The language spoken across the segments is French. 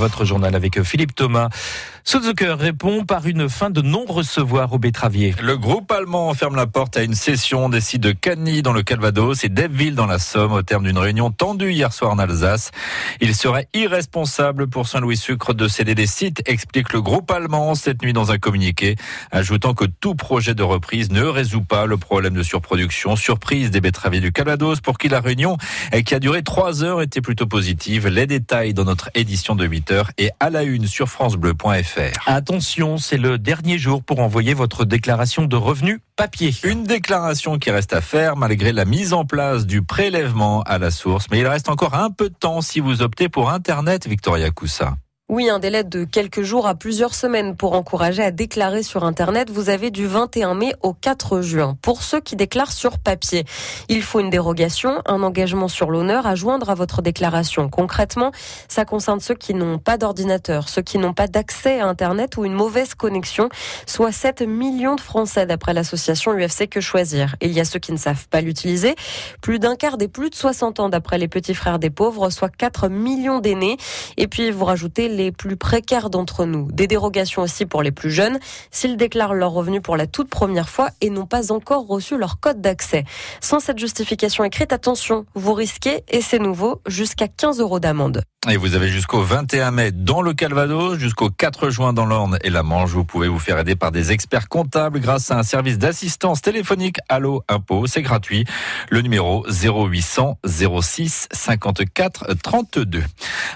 Votre journal avec Philippe Thomas. Suzuki répond par une fin de non-recevoir au betteravier. Le groupe allemand ferme la porte à une session des sites de Cagny dans le Calvados et d'Ebbville dans la Somme au terme d'une réunion tendue hier soir en Alsace. Il serait irresponsable pour Saint-Louis Sucre de céder des sites, explique le groupe allemand cette nuit dans un communiqué, ajoutant que tout projet de reprise ne résout pas le problème de surproduction. Surprise des betteraviers du Calvados pour qui la réunion, qui a duré trois heures, était plutôt positive. Les détails dans notre édition de 8 heures et à la une sur francebleu.fr. Attention, c'est le dernier jour pour envoyer votre déclaration de revenus papier. Une déclaration qui reste à faire malgré la mise en place du prélèvement à la source. Mais il reste encore un peu de temps si vous optez pour Internet, Victoria Coussa. Oui, un délai de quelques jours à plusieurs semaines pour encourager à déclarer sur Internet. Vous avez du 21 mai au 4 juin. Pour ceux qui déclarent sur papier, il faut une dérogation, un engagement sur l'honneur à joindre à votre déclaration. Concrètement, ça concerne ceux qui n'ont pas d'ordinateur, ceux qui n'ont pas d'accès à Internet ou une mauvaise connexion, soit 7 millions de Français d'après l'association UFC Que Choisir. Il y a ceux qui ne savent pas l'utiliser, plus d'un quart des plus de 60 ans d'après les petits frères des pauvres, soit 4 millions d'aînés. Et puis vous rajoutez les plus précaires d'entre nous. Des dérogations aussi pour les plus jeunes, s'ils déclarent leurs revenus pour la toute première fois et n'ont pas encore reçu leur code d'accès. Sans cette justification écrite, attention, vous risquez, et c'est nouveau, jusqu'à 15 euros d'amende. Et vous avez jusqu'au 21 mai dans le Calvados, jusqu'au 4 juin dans l'Orne et la Manche. Vous pouvez vous faire aider par des experts comptables grâce à un service d'assistance téléphonique Allo Impôt. C'est gratuit. Le numéro 0800 06 54 32.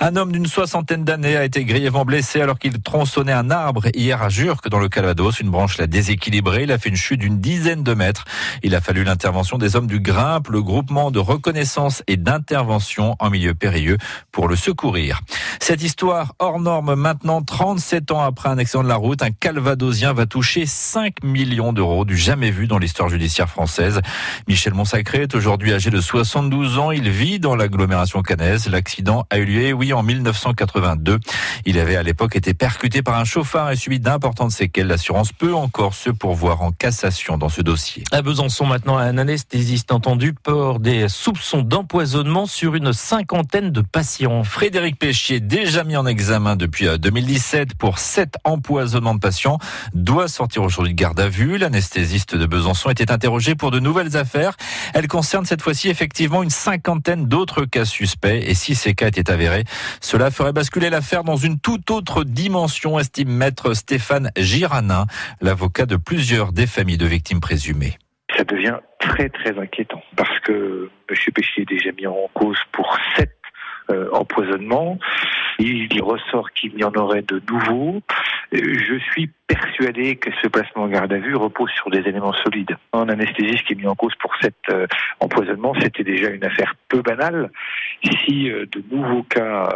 Un homme d'une soixantaine d'années a été grièvement blessé alors qu'il tronçonnait un arbre hier à Jurques dans le Calvados. Une branche l'a déséquilibré. Il a fait une chute d'une dizaine de mètres. Il a fallu l'intervention des hommes du Grimpe, le groupement de reconnaissance et d'intervention en milieu périlleux pour le secourir. Cette histoire hors norme maintenant, 37 ans après un accident de la route, un calvadosien va toucher 5 millions d'euros du jamais vu dans l'histoire judiciaire française. Michel Monsacré est aujourd'hui âgé de 72 ans. Il vit dans l'agglomération cannaise. L'accident a eu lieu, oui, en 1982. Il avait à l'époque été percuté par un chauffard et subi d'importantes séquelles. L'assurance peut encore se pourvoir en cassation dans ce dossier. À Besançon maintenant, un anesthésiste entendu pour des soupçons d'empoisonnement sur une cinquantaine de patients. Frédéric Péchier, déjà mis en examen depuis 2017 euh, pour sept empoisonnements de patients, doit sortir aujourd'hui de garde à vue. L'anesthésiste de Besançon était interrogé pour de nouvelles affaires. Elle concerne cette fois-ci effectivement une cinquantaine d'autres cas suspects. Et si ces cas étaient avérés, cela ferait basculer l'affaire dans une toute autre dimension, estime maître Stéphane Giranin, l'avocat de plusieurs des familles de victimes présumées ça devient très très inquiétant parce que M. Péchier est déjà mis en cause pour sept euh, empoisonnement. Il ressort qu'il y en aurait de nouveaux. Je suis persuadé que ce placement en garde à vue repose sur des éléments solides. Un anesthésiste qui est mis en cause pour cet euh, empoisonnement, c'était déjà une affaire peu banale. Si euh, de nouveaux cas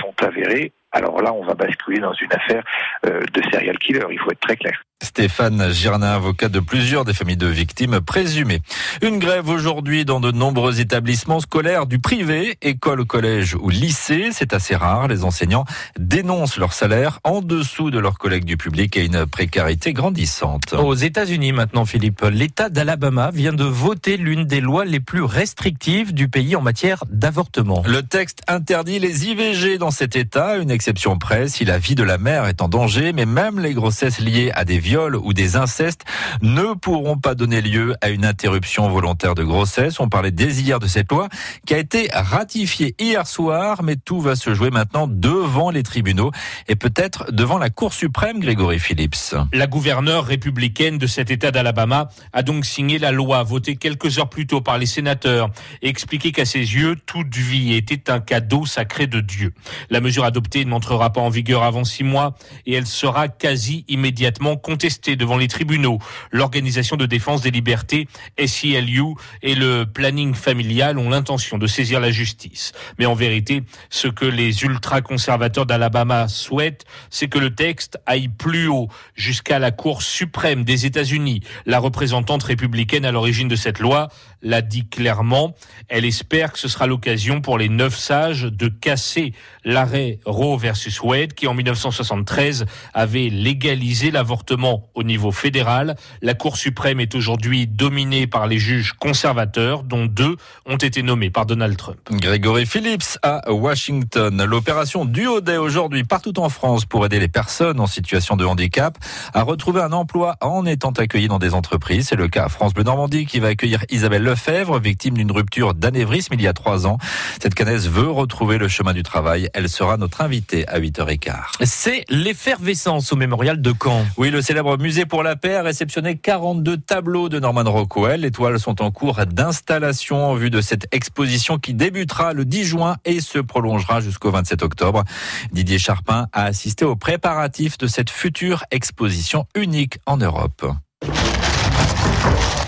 sont avérés, alors là, on va basculer dans une affaire de serial killer, il faut être très clair. Stéphane Girnin, avocat de plusieurs des familles de victimes présumées. Une grève aujourd'hui dans de nombreux établissements scolaires du privé, école, collège ou lycée. C'est assez rare. Les enseignants dénoncent leur salaire en dessous de leurs collègues du public et une précarité grandissante. Aux États-Unis maintenant, Philippe, l'État d'Alabama vient de voter l'une des lois les plus restrictives du pays en matière d'avortement. Le texte interdit les IVG dans cet État, une exception près si la vie de la mère est en danger, mais même les grossesses liées à des viols ou des incestes ne pourront pas donner lieu à une interruption volontaire de grossesse. On parlait dès hier de cette loi qui a été ratifiée hier soir, mais tout va se jouer maintenant devant les tribunaux et peut-être devant la Cour suprême, Grégory Phillips. La gouverneure républicaine de cet État d'Alabama a donc signé la loi votée quelques heures plus tôt par les sénateurs et expliqué qu'à ses yeux, toute vie était un cadeau sacré de Dieu. La mesure adoptée n'entrera pas en vigueur avant six mois et elle sera quasi immédiatement contestée devant les tribunaux. L'Organisation de défense des libertés, SILU, et le planning familial ont l'intention de saisir la justice. Mais en vérité, ce que les ultra-conservateurs d'Alabama souhaitent, c'est que le texte aille plus haut, jusqu'à la Cour suprême des États-Unis. La représentante républicaine à l'origine de cette loi, l'a dit clairement. Elle espère que ce sera l'occasion pour les neuf sages de casser l'arrêt Roe versus Wade qui en 1973 avait légalisé l'avortement au niveau fédéral. La Cour suprême est aujourd'hui dominée par les juges conservateurs dont deux ont été nommés par Donald Trump. Grégory Phillips à Washington. L'opération Duodet aujourd'hui partout en France pour aider les personnes en situation de handicap à retrouver un emploi en étant accueillies dans des entreprises. C'est le cas à France Bleu Normandie qui va accueillir Isabelle Lefebvre, victime d'une rupture d'anévrisme il y a trois ans. Cette canaise veut retrouver le chemin du travail. Elle sera notre invitée à 8h15. C'est l'effervescence au mémorial de Caen. Oui, le célèbre musée pour la paix a réceptionné 42 tableaux de Norman Rockwell. Les toiles sont en cours d'installation en vue de cette exposition qui débutera le 10 juin et se prolongera jusqu'au 27 octobre. Didier Charpin a assisté aux préparatifs de cette future exposition unique en Europe.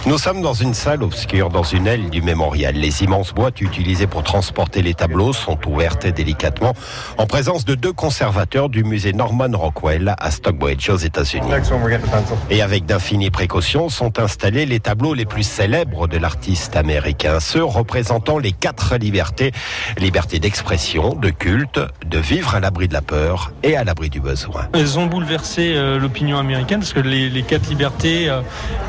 Nous sommes dans une salle obscure, dans une aile du mémorial. Les immenses boîtes utilisées pour transporter les tableaux sont ouvertes délicatement en présence de deux conservateurs du musée Norman Rockwell à Stockbridge aux États-Unis. Et avec d'infinies précautions sont installés les tableaux les plus célèbres de l'artiste américain, ceux représentant les quatre libertés, liberté d'expression, de culte, de vivre à l'abri de la peur et à l'abri du besoin. Elles ont bouleversé euh, l'opinion américaine parce que les, les quatre libertés, euh,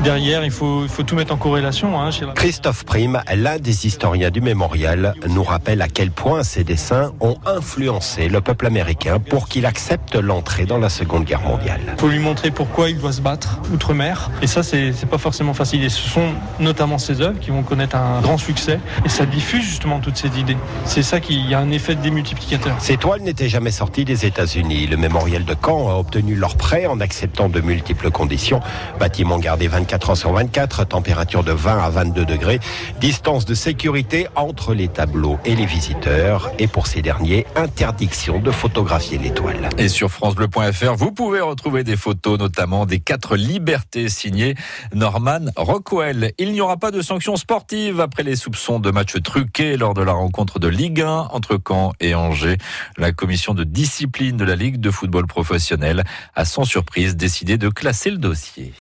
derrière, il faut, il faut tout mettre en corrélation. Hein, chez la... Christophe Prime, l'un des historiens du mémorial, nous rappelle à quel point ces dessins ont influencé le peuple américain pour qu'il accepte l'entrée dans la Seconde Guerre mondiale. Il faut lui montrer pourquoi il doit se battre outre-mer. Et ça, c'est pas forcément facile. Et ce sont notamment ces œuvres qui vont connaître un grand succès. Et ça diffuse justement toutes ces idées. C'est ça qui a un effet démultiplicateur. Ces toiles n'étaient jamais sorties des États-Unis. Le mémorial de Caen a obtenu leur prêt en acceptant de multiples conditions. Bâtiment gardé 24 heures sur 24, température de 20 à 22 degrés, distance de sécurité entre les tableaux et les visiteurs, et pour ces derniers, interdiction de photographier l'étoile. Et sur francebleu.fr, vous pouvez retrouver des photos, notamment des quatre libertés signées Norman Rockwell. Il n'y aura pas de sanctions sportives après les soupçons de matchs truqués lors de la rencontre de Ligue 1 entre Caen et Angers. La commission de discipline de la Ligue de football professionnel a sans surprise décidé de classer le dossier.